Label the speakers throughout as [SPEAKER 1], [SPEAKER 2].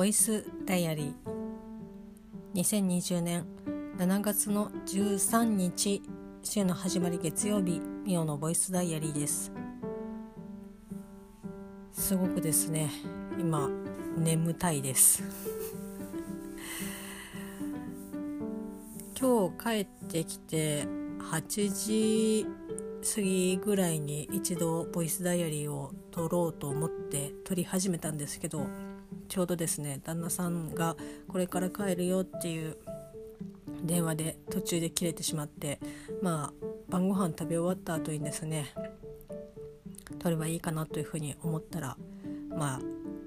[SPEAKER 1] ボイスダイアリー。2020年7月の13日週の始まり月曜日ミオのボイスダイアリーです。すごくですね今眠たいです。今日帰ってきて8時過ぎぐらいに一度ボイスダイアリーを撮ろうと思って撮り始めたんですけどちょうどですね旦那さんがこれから帰るよっていう電話で途中で切れてしまってまあ晩ご飯食べ終わった後にですね撮ればいいかなというふうに思ったらまあ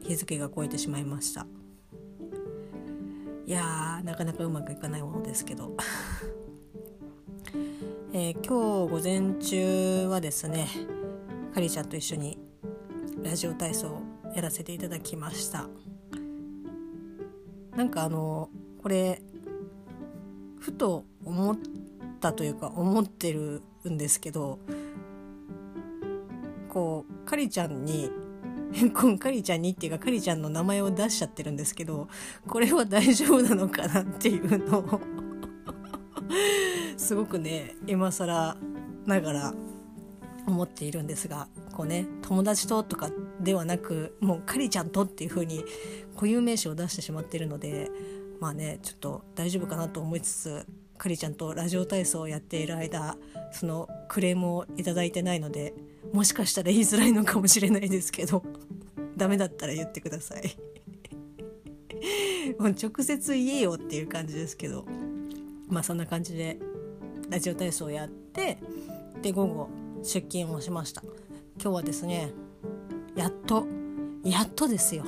[SPEAKER 1] 日付が超えてしまいました。いやーなかなかうまくいかないものですけど。えー、今日午前中はですねかりちゃんと一緒にラジオ体操をやらせていただきました。なんかあのこれふと思ったというか思ってるんですけどこうかりちゃんに こんかりちゃんにっていうかかりちゃんの名前を出しちゃってるんですけどこれは大丈夫なのかなっていうのを すごくね今更ながら思っているんですがこうね友達ととかではなくもうかりちゃんとっていう風に固有名詞を出してしまってるのでまあねちょっと大丈夫かなと思いつつかりちゃんとラジオ体操をやっている間そのクレームを頂いてないのでもしかしたら言いづらいのかもしれないですけど ダメだったら言ってください。もう直接言えよっていう感じですけどまあそんな感じでラジオ体操をやってで午後出勤をしました。今日はですねやっとやっとですよ。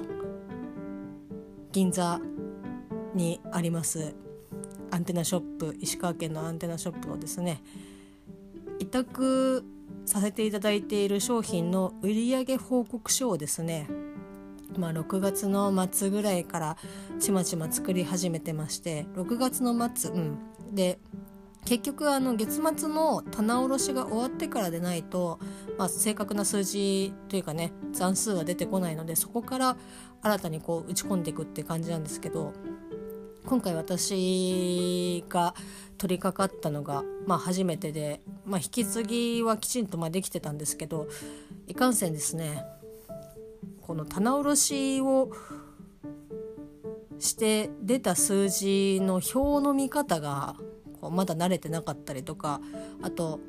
[SPEAKER 1] 銀座にありますアンテナショップ石川県のアンテナショップのですね委託させていただいている商品の売上報告書をですねまあ、6月の末ぐらいからちまちま作り始めてまして6月の末、うん、で結局あの月末の棚卸しが終わってからでないと、まあ、正確な数字というかね残数は出てこないのでそこから新たにこう打ち込んでいくって感じなんですけど今回私が取り掛かったのが、まあ、初めてで、まあ、引き継ぎはきちんとまできてたんですけどいかんせんですねこの棚卸しをして出た数字の表の見方がこうまだ慣れてなかったりとかあと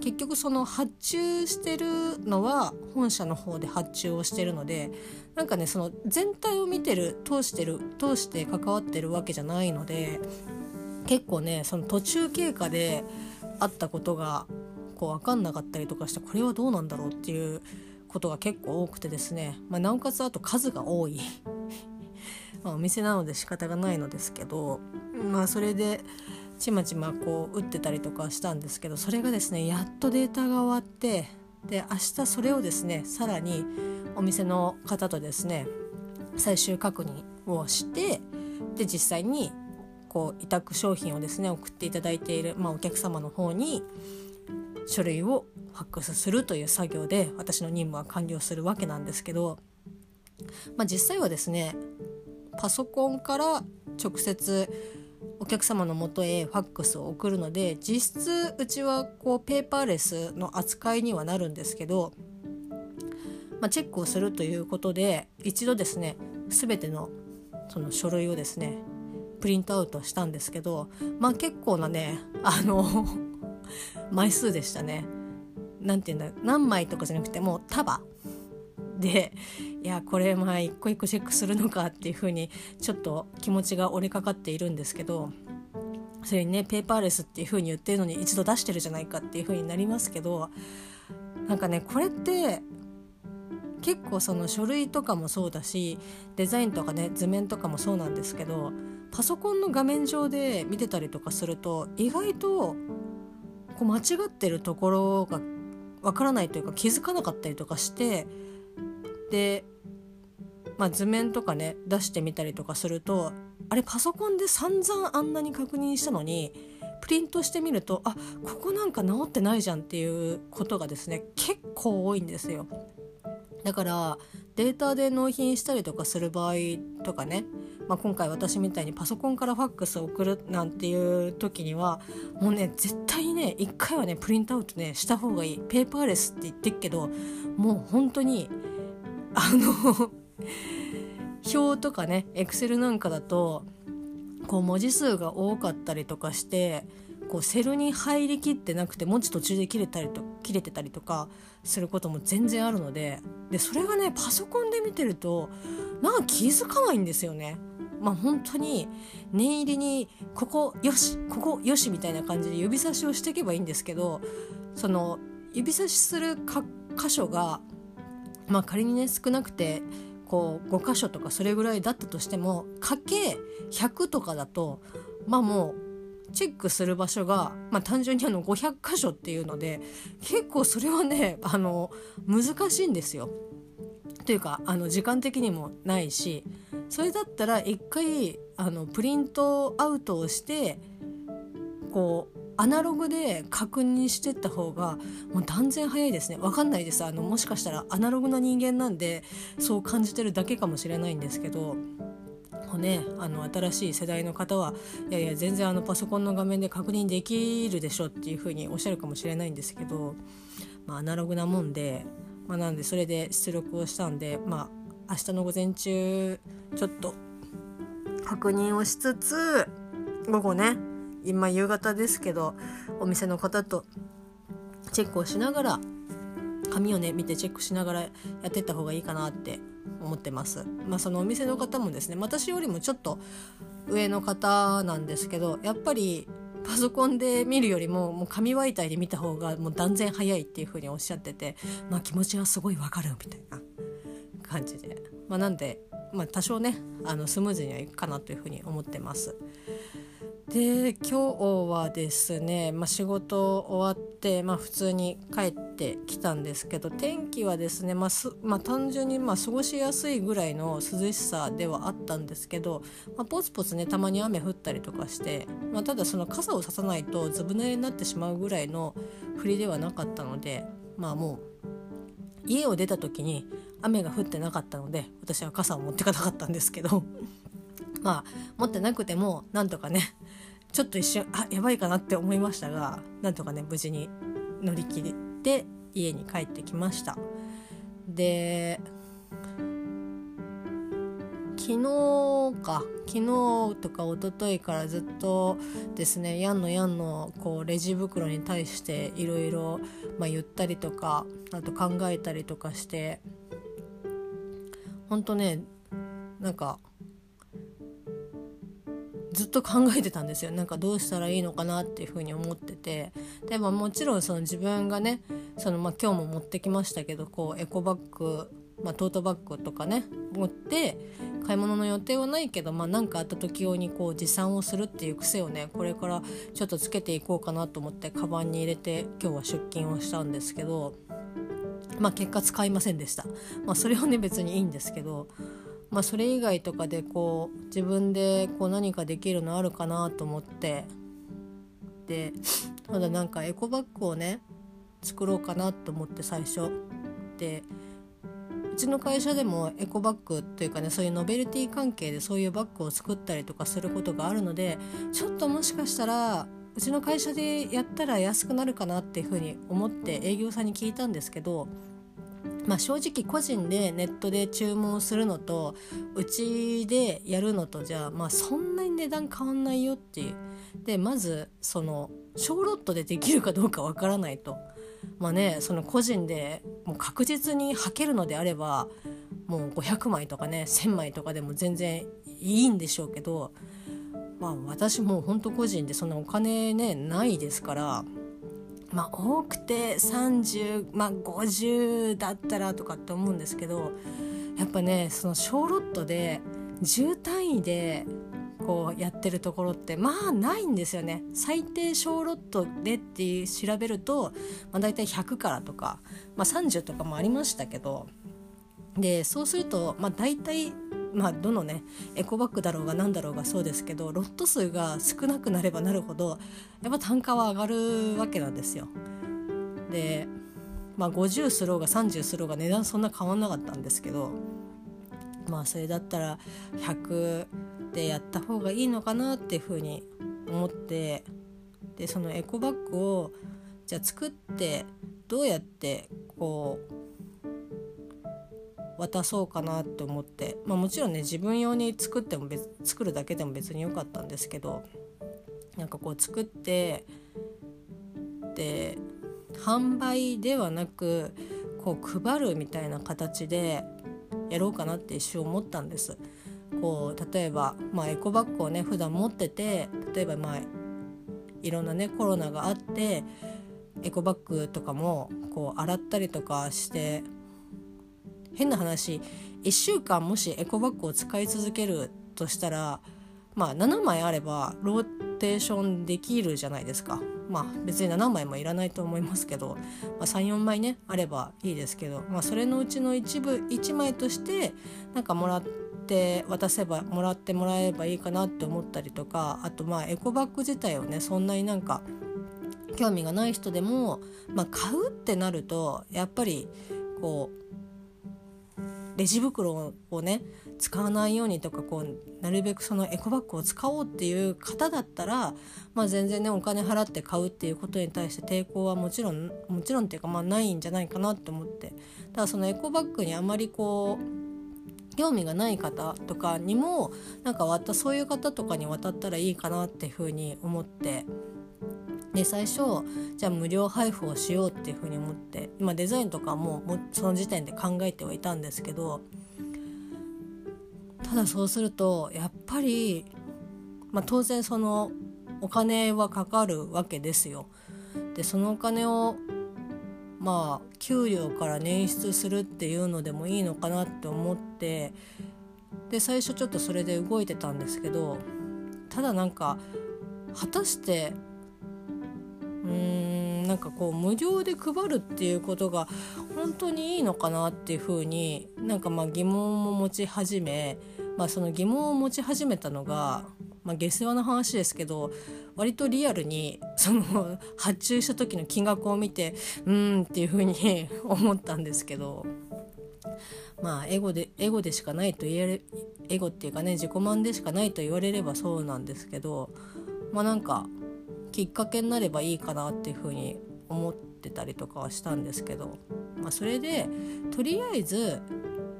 [SPEAKER 1] 結局その発注してるのは本社の方で発注をしてるのでなんかねその全体を見てる通してる通して関わってるわけじゃないので結構ねその途中経過であったことがこう分かんなかったりとかしてこれはどうなんだろうっていうことが結構多くてですね、まあ、なおかつあと数が多い。まお店なので仕方がないのですけどまあそれでちまちまこう打ってたりとかしたんですけどそれがですねやっとデータが終わってで明日それをですねさらにお店の方とですね最終確認をしてで実際にこう委託商品をですね送っていただいている、まあ、お客様の方に書類をファックスするという作業で私の任務は完了するわけなんですけど、まあ、実際はですねパソコンから直接お客様のもとへファックスを送るので実質うちはこうペーパーレスの扱いにはなるんですけど、まあ、チェックをするということで一度ですね全てのその書類をですねプリントアウトしたんですけどまあ結構なねあの 枚数でしたね。なんて言うんだ何枚とかじゃなくてもう束でいやこれまあ一個一個チェックするのかっていうふうにちょっと気持ちが折れかかっているんですけどそれにねペーパーレスっていうふうに言ってるのに一度出してるじゃないかっていうふうになりますけどなんかねこれって結構その書類とかもそうだしデザインとかね図面とかもそうなんですけどパソコンの画面上で見てたりとかすると意外とこう間違ってるところがわからないというか気づかなかったりとかしてで、まあ、図面とかね出してみたりとかするとあれパソコンで散々あんなに確認したのにプリントしてみるとあここなんか直ってないじゃんっていうことがですね結構多いんですよ。だからデータで納品したりとかする場合とかね、まあ、今回私みたいにパソコンからファックスを送るなんていう時にはもうね絶対にね一回はねプリントアウトねした方がいいペーパーレスって言ってっけどもう本当にあの 表とかねエクセルなんかだとこう文字数が多かったりとかしてこうセルに入りきってなくて文字途中で切れたりと切れてたりとかすることも全然あるのででそれがねパソコンで見てるとなんか気づかないんですよね。まあ本当に念入りにここよしここよしみたいな感じで指差しをしていけばいいんですけどその指差しする箇所がまあ仮にね少なくてこう5箇所とかそれぐらいだったとしてもかけ100とかだとまあもうチェックする場所が、まあ、単純にあの500箇所っていうので結構それはね あの難しいんですよ。というかあの時間的にもないしそれだったら一回あのプリントアウトをしてこうアナログで確認してった方がもう断然早いですね。分かんないです。あのもしかしたらアナログな人間なんでそう感じてるだけかもしれないんですけど。ねあの新しい世代の方はいやいや全然あのパソコンの画面で確認できるでしょっていうふうにおっしゃるかもしれないんですけど、まあ、アナログなもんで、まあ、なんでそれで出力をしたんでまあ明日の午前中ちょっと確認をしつつ午後ね今夕方ですけどお店の方とチェックをしながら紙をね見てチェックしながらやってった方がいいかなって思ってます。まあ、そのお店の方もですね私よりもちょっと上の方なんですけどやっぱりパソコンで見るよりももう紙媒体で見た方がもう断然早いっていう風におっしゃってて、まあ、気持ちはすごいわかるみたいな感じで、まあ、なんで、まあ、多少ねあのスムーズにはいくかなという風に思ってます。で今日はですね、まあ、仕事終わって、まあ、普通に帰ってきたんですけど天気はですね、まあすまあ、単純にまあ過ごしやすいぐらいの涼しさではあったんですけど、まあ、ポツポツねたまに雨降ったりとかして、まあ、ただその傘をささないとずぶ濡れになってしまうぐらいの降りではなかったのでまあもう家を出た時に雨が降ってなかったので私は傘を持ってかなかったんですけど まあ持ってなくてもなんとかねちょっと一瞬あやばいかなって思いましたがなんとかね無事に乗り切って家に帰ってきました。で昨日か。昨日とか一昨日からずっとですねやんのやんのこうレジ袋に対していろいろ言ったりとかあと考えたりとかしてほんとねなんかずっと考えてたんですよなんかどうしたらいいのかなっていうふうに思っててでももちろんその自分がねその、まあ、今日も持ってきましたけどこうエコバッグ、まあ、トートバッグとかね持って買い物の予定はないけどまあ、かあった時用にこう持参をするっていう癖をねこれからちょっとつけていこうかなと思ってカバンに入れて今日は出勤をしたんですけどまあ結果使いませんでした。まあ、それはね別にいいんですけどまあ、それ以外とかでこう自分でこう何かできるのあるかなと思って。でただなんかエコバッグをね作ろうかなと思って最初。でうちの会社でもエコバッグというかねそういうノベルティ関係でそういうバッグを作ったりとかすることがあるのでちょっともしかしたらうちの会社でやったら安くなるかなっていうふうに思って営業さんに聞いたんですけどまあ、正直個人でネットで注文するのとうちでやるのとじゃあまあそんなに値段変わんないよっていう。でまずその小ロットでできるかどうかわからないと。まあねその個人でもう確実に履けるのであればもう500枚とかね1,000枚とかでも全然いいんでしょうけどまあ私もうほんと個人でそんなお金ねないですからまあ多くて30、まあ、50だったらとかって思うんですけどやっぱねその小ロットで10単位でこうやってるところってまあないんですよね。最低小ロットでって調べると、まあ、大体100からとか、まあ、30とかもありましたけどでそうすると、まあ、大体まあどのねエコバッグだろうが何だろうがそうですけどロット数が少なくなればなるほどやっぱ単価は上がるわけなんですよ。でまあ50すろうが30すろうが値段そんな変わんなかったんですけどまあそれだったら100でやった方がいいのかなっていうふうに思ってでそのエコバッグをじゃあ作ってどうやってこう渡そうかなって思って、まあ、もちろんね自分用に作っても別作るだけでも別に良かったんですけどなんかこう作ってで販売ではなくこう配るみたいな形でやろうかなって一瞬思ったんです。こう例えば、まあ、エコバッグをね普段持ってて例えばまあいろんなねコロナがあってエコバッグとかもこう洗ったりとかして変な話1週間もしエコバッグを使い続けるとしたらまあ7枚あればローテーションできるじゃないですか。まあ別に7枚もいらないと思いますけど、まあ、34枚ねあればいいですけど、まあ、それのうちの一部1枚としてなんかもらって渡せばもらってもらえればいいかなって思ったりとかあとまあエコバッグ自体をねそんなになんか興味がない人でも、まあ、買うってなるとやっぱりこうレジ袋をね使わないようにとかこうなるべくそのエコバッグを使おうっていう方だったら、まあ、全然ねお金払って買うっていうことに対して抵抗はもちろんもちろんっていうかまあないんじゃないかなって思って。ただそのエコバッグにあまりこう興味がない方とかにもなんかそういう方とかに渡ったらいいかなっていうふうに思って。で最初じゃあ無料配布をしようっていうふうに思って、まあ、デザインとかももその時点で考えてはいたんですけどただそうするとやっぱり、まあ、当然そのお金はかかるわけですよ。でそのお金をまあ給料から捻出するっていうのでもいいのかなって思ってで最初ちょっとそれで動いてたんですけどただなんか果たしてうーんなんかこう無料で配るっていうことが本当にいいのかなっていうふうになんかまあ疑問も持ち始め、まあ、その疑問を持ち始めたのが、まあ、下世話な話ですけど割とリアルにその発注した時の金額を見てうんっていうふうに 思ったんですけど。まあエゴでエゴでしかないと言えるエゴっていうかね自己満でしかないと言われればそうなんですけどまあなんかきっかけになればいいかなっていうふうに思ってたりとかはしたんですけど、まあ、それでとりあえず、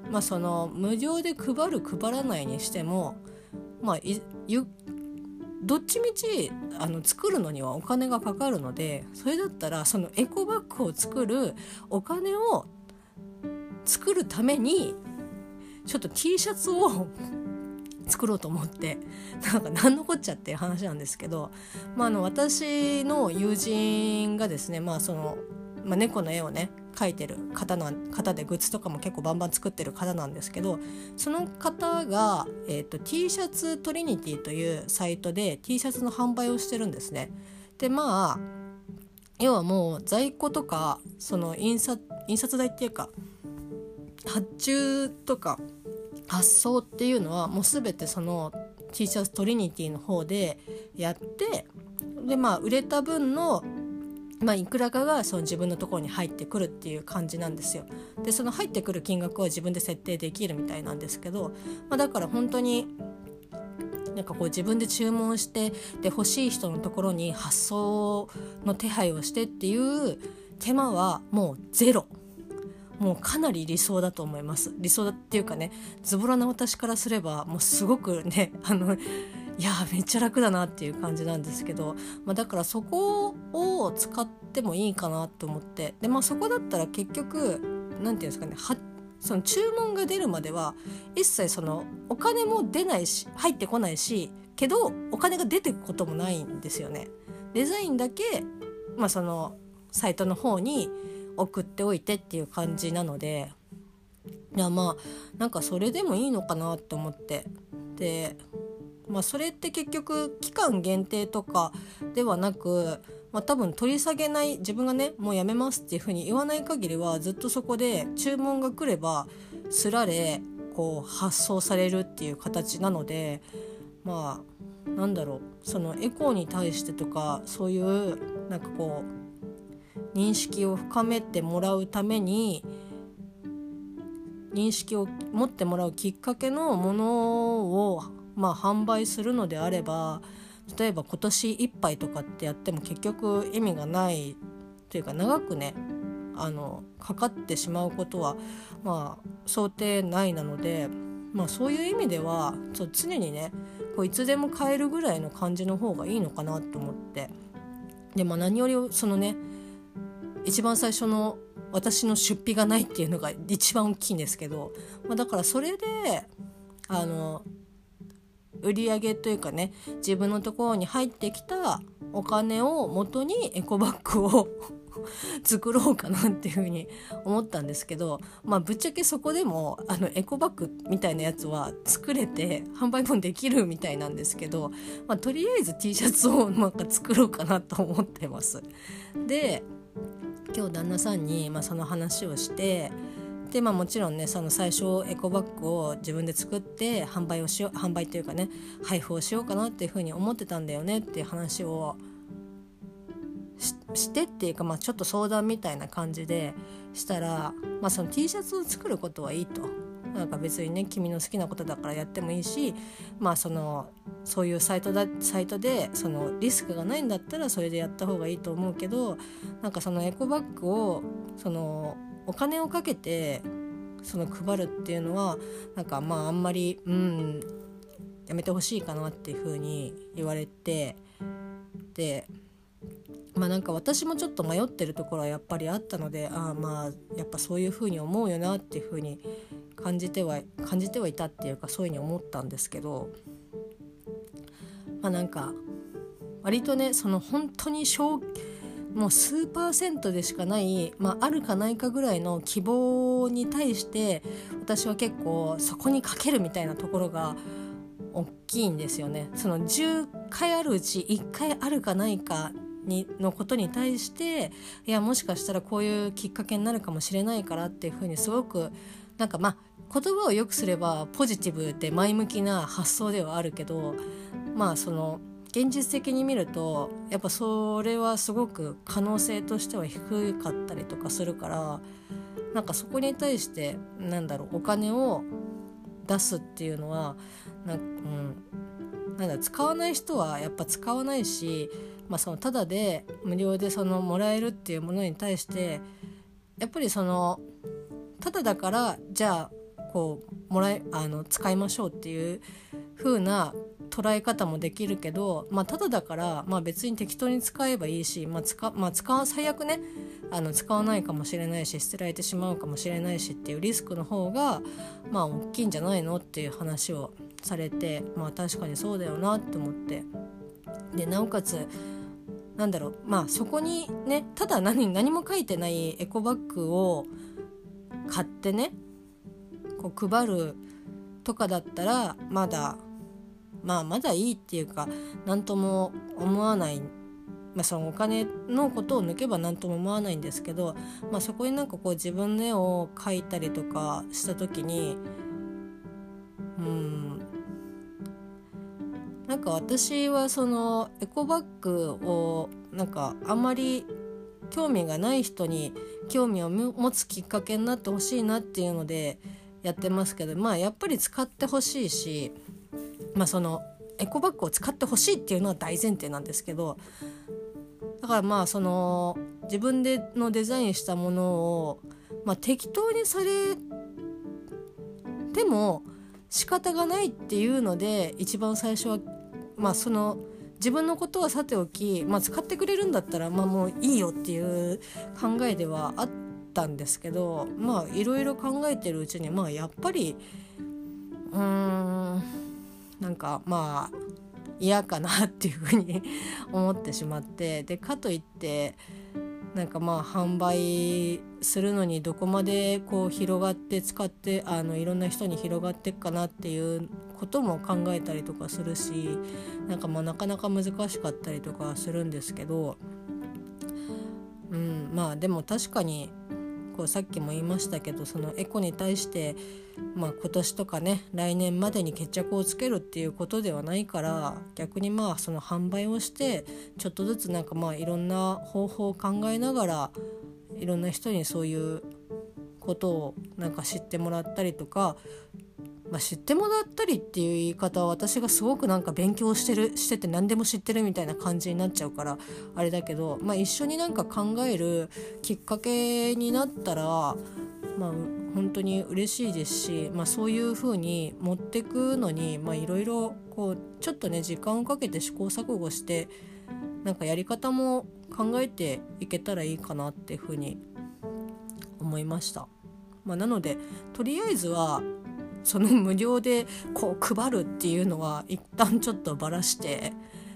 [SPEAKER 1] まあ、その無料で配る配らないにしても、まあ、どっちみちあの作るのにはお金がかかるのでそれだったらそのエコバッグを作るお金を作るためにちょっと T シャツを作ろうと思って なんか何のこっちゃっていう話なんですけど、まあ、あの私の友人がですね、まあそのまあ、猫の絵をね描いてる方な方でグッズとかも結構バンバン作ってる方なんですけどその方が、えーと、T シャツトリニティというサイトで T シャツの販売をしてるんですね。でまあ要はもう在庫とかその印刷印刷代っていうか発注とか発送っていうのはもう全てその T シャツトリニティの方でやってでまあ売れた分のまあ、いくらかがその自分のところに入ってくるっていう感じなんですよ。でその入ってくる金額は自分で設定できるみたいなんですけど、まあ、だから本当になんかこう自分で注文してで欲しい人のところに発送の手配をしてっていう手間はもうゼロ。もうかなり理想だと思います理想だっていうかねズボラな私からすればもうすごくね あのいやめっちゃ楽だなっていう感じなんですけど、まあ、だからそこを使ってもいいかなと思ってで、まあ、そこだったら結局何て言うんですかねはその注文が出るまでは一切そのお金も出ないし入ってこないしけどお金が出てくこともないんですよね。デザインだけ、まあ、そのサイトの方に送っておいてっていう感じなのでいやまあなんかそれでもいいのかなと思って。でまあそれって結局期間限定とかではなく、まあ、多分取り下げない自分がねもうやめますっていうふうに言わない限りはずっとそこで注文が来ればすられこう発送されるっていう形なのでまあなんだろう。そのエコーに対してとかそういうなんかこう認識を深めてもらうために認識を持ってもらうきっかけのものを、まあ、販売するのであれば例えば今年いっぱいとかってやっても結局意味がないというか長くねあのかかってしまうことは、まあ、想定内なので、まあ、そういう意味ではちょ常にねこういつでも買えるぐらいの感じの方がいいのかなと思って。で、まあ、何よりそのね一番最初の私の出費がないっていうのが一番大きいんですけど、まあ、だからそれであの売り上げというかね自分のところに入ってきたお金を元にエコバッグを 作ろうかなっていうふうに思ったんですけど、まあ、ぶっちゃけそこでもあのエコバッグみたいなやつは作れて販売もできるみたいなんですけど、まあ、とりあえず T シャツをなんか作ろうかなと思ってます。で今日旦那さんに、まあ、その話をしてでまあもちろんねその最初エコバッグを自分で作って販売をしよう販売というかね配布をしようかなっていうふうに思ってたんだよねっていう話をしてっていうか、まあ、ちょっと相談みたいな感じでしたら、まあ、その T シャツを作ることはいいと。なんか別にね君の好きなことだからやってもいいしまあそのそういうサイトだサイトでそのリスクがないんだったらそれでやった方がいいと思うけどなんかそのエコバッグをそのお金をかけてその配るっていうのはなんかまああんまりうんやめてほしいかなっていうふうに言われてでまあなんか私もちょっと迷ってるところはやっぱりあったのでああまあやっぱそういうふうに思うよなっていうふうに感じては感じてはいたっていうかそういうふうに思ったんですけどまあなんか割とねその本当に小もう数パーセントでしかない、まあ、あるかないかぐらいの希望に対して私は結構そこにかけるみたいなところが大きいんですよね。その10回あるうち1回あるかないかにのことに対していやもしかしたらこういうきっかけになるかもしれないからっていうふうにすごくなんかまあ言葉をよくすればポジティブで前向きな発想ではあるけどまあその現実的に見るとやっぱそれはすごく可能性としては低かったりとかするからなんかそこに対してなんだろうお金を出すっていうのはなん,、うん、なんだ使わない人はやっぱ使わないしまあ、そのただで無料でそのもらえるっていうものに対してやっぱりそのただだからじゃあこうもらえあの使いましょうっていう風な捉え方もできるけど、まあ、ただだから、まあ、別に適当に使えばいいし、まあ使まあ、使最悪ねあの使わないかもしれないし捨てられてしまうかもしれないしっていうリスクの方がまあ大きいんじゃないのっていう話をされてまあ確かにそうだよなって思って。でなおかつなんだろうまあそこにねただ何何も書いてないエコバッグを買ってねこう配るとかだったらまだまあまだいいっていうか何とも思わない、まあ、そのお金のことを抜けば何とも思わないんですけど、まあ、そこになんかこう自分の絵を描いたりとかした時にうんなんか私はそのエコバッグをなんかあんまり興味がない人に興味を持つきっかけになってほしいなっていうのでやってますけどまあやっぱり使ってほしいしまあそのエコバッグを使ってほしいっていうのは大前提なんですけどだからまあその自分でのデザインしたものを、まあ、適当にされても仕方がないっていうので一番最初はまあその自分のことはさておき、まあ、使ってくれるんだったら、まあ、もういいよっていう考えではあったんですけどまあいろいろ考えてるうちにまあやっぱりうーんなんかまあ嫌かなっていうふうに 思ってしまってでかといってなんかまあ販売するのにどこまでこう広がって使ってあのいろんな人に広がっていくかなっていうことも考えたりとかするしなんかまあなかなか難しかったりとかするんですけど、うん、まあでも確かにこうさっきも言いましたけどそのエコに対して、まあ、今年とかね来年までに決着をつけるっていうことではないから逆にまあその販売をしてちょっとずつなんかまあいろんな方法を考えながらいろんな人にそういうことをなんか知ってもらったりとかまあ、知ってもらったりっていう言い方は私がすごくなんか勉強してるしてて何でも知ってるみたいな感じになっちゃうからあれだけど、まあ、一緒になんか考えるきっかけになったらまあ本当に嬉しいですし、まあ、そういう風に持ってくのにいろいろちょっとね時間をかけて試行錯誤してなんかやり方も考えていけたらいいかなっていう風に思いました。まあ、なのでとりあえずはその無料でこう配るっていうのは一旦ちょっとばらして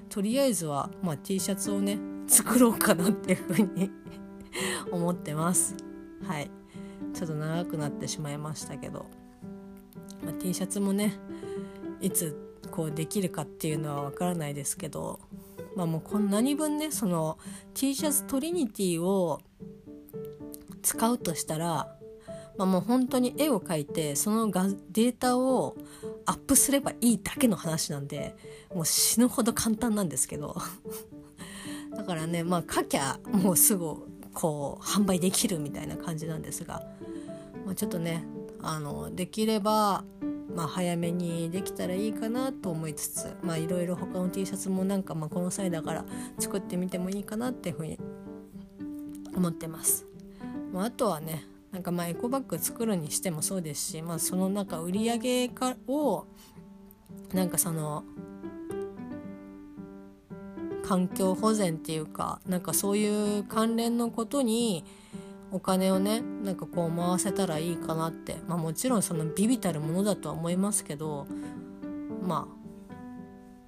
[SPEAKER 1] とりあえずは、まあ、T シャツをね作ろうかなっていうふうに 思ってます。はい。ちょっと長くなってしまいましたけど、まあ、T シャツもねいつこうできるかっていうのはわからないですけどまあもうこんなに分ねその T シャツトリニティを使うとしたらまあ、もう本当に絵を描いてそのがデータをアップすればいいだけの話なんでもう死ぬほど簡単なんですけど だからねまあ書きゃもうすぐこう販売できるみたいな感じなんですが、まあ、ちょっとねあのできればまあ、早めにできたらいいかなと思いつつまあいろいろ他の T シャツもなんかまあこの際だから作ってみてもいいかなっていうふうに思ってます。まあ、あとはねなんかまあエコバッグ作るにしてもそうですし、まあ、そのなんか売り上げかをなんかその環境保全っていうかなんかそういう関連のことにお金をねなんかこう回せたらいいかなって、まあ、もちろんそのビビたるものだとは思いますけどまあ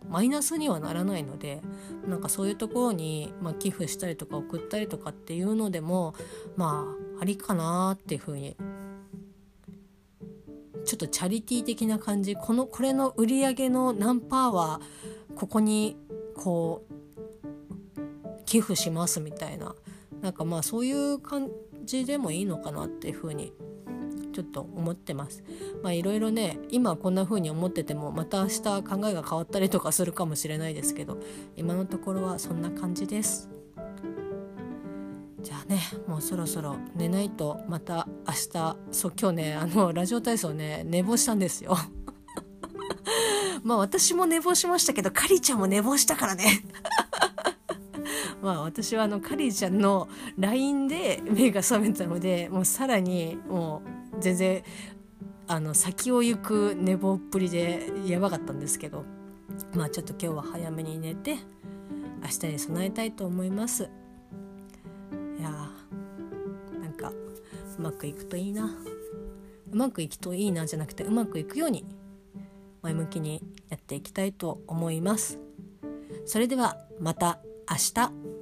[SPEAKER 1] マイナスにはならないのでなんかそういうところに、まあ、寄付したりとか送ったりとかっていうのでもまあありかなっていうふうにちょっとチャリティー的な感じこのこれの売り上げの何パーはここにこう寄付しますみたいななんかまあそういう感じでもいいのかなっていうふうにちょっと思ってます。まあいろいろね今こんな風に思っててもまた明日考えが変わったりとかするかもしれないですけど今のところはそんな感じです。じゃあねもうそろそろ寝ないとまた明日そう今日ねあのラジオ体操ね寝坊したんですよ。まあ私も寝坊しましたけどカリちゃんも寝坊したからね。まあ私はあのカリーちゃんの LINE で目が覚めたのでもうさらにもう全然あの先を行く寝坊っぷりでやばかったんですけどまあちょっと今日は早めに寝て明日に備えたいと思いますうまくいくといいな。うまくいくといいなじゃなくてうまくいくように前向きにやっていきたいと思います。それではまた明日。